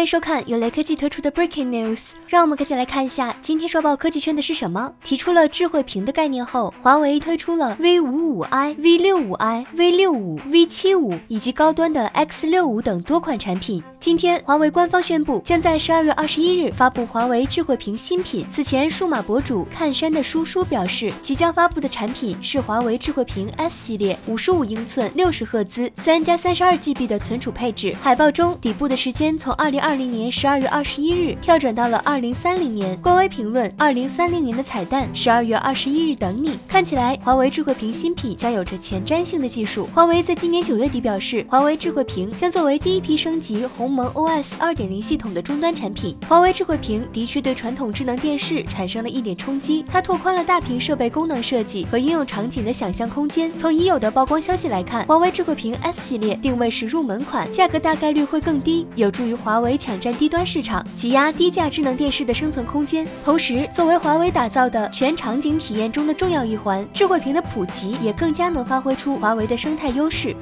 欢迎收看由雷科技推出的 Breaking News，让我们赶紧来看一下今天刷爆科技圈的是什么。提出了智慧屏的概念后，华为推出了 V 五五 i、V 六五 i、V 六五、V 七五以及高端的 X 六五等多款产品。今天，华为官方宣布将在十二月二十一日发布华为智慧屏新品。此前，数码博主看山的叔叔表示，即将发布的产品是华为智慧屏 S 系列，五十五英寸，六十赫兹，三加三十二 GB 的存储配置。海报中底部的时间从二零。二零年十二月二十一日跳转到了二零三零年。官微评论：二零三零年的彩蛋，十二月二十一日等你。看起来华为智慧屏新品将有着前瞻性的技术。华为在今年九月底表示，华为智慧屏将作为第一批升级鸿蒙 OS 二点零系统的终端产品。华为智慧屏的确对传统智能电视产生了一点冲击，它拓宽了大屏设备功能设计和应用场景的想象空间。从已有的曝光消息来看，华为智慧屏 S 系列定位是入门款，价格大概率会更低，有助于华为。抢占低端市场，挤压低价智能电视的生存空间。同时，作为华为打造的全场景体验中的重要一环，智慧屏的普及也更加能发挥出华为的生态优势。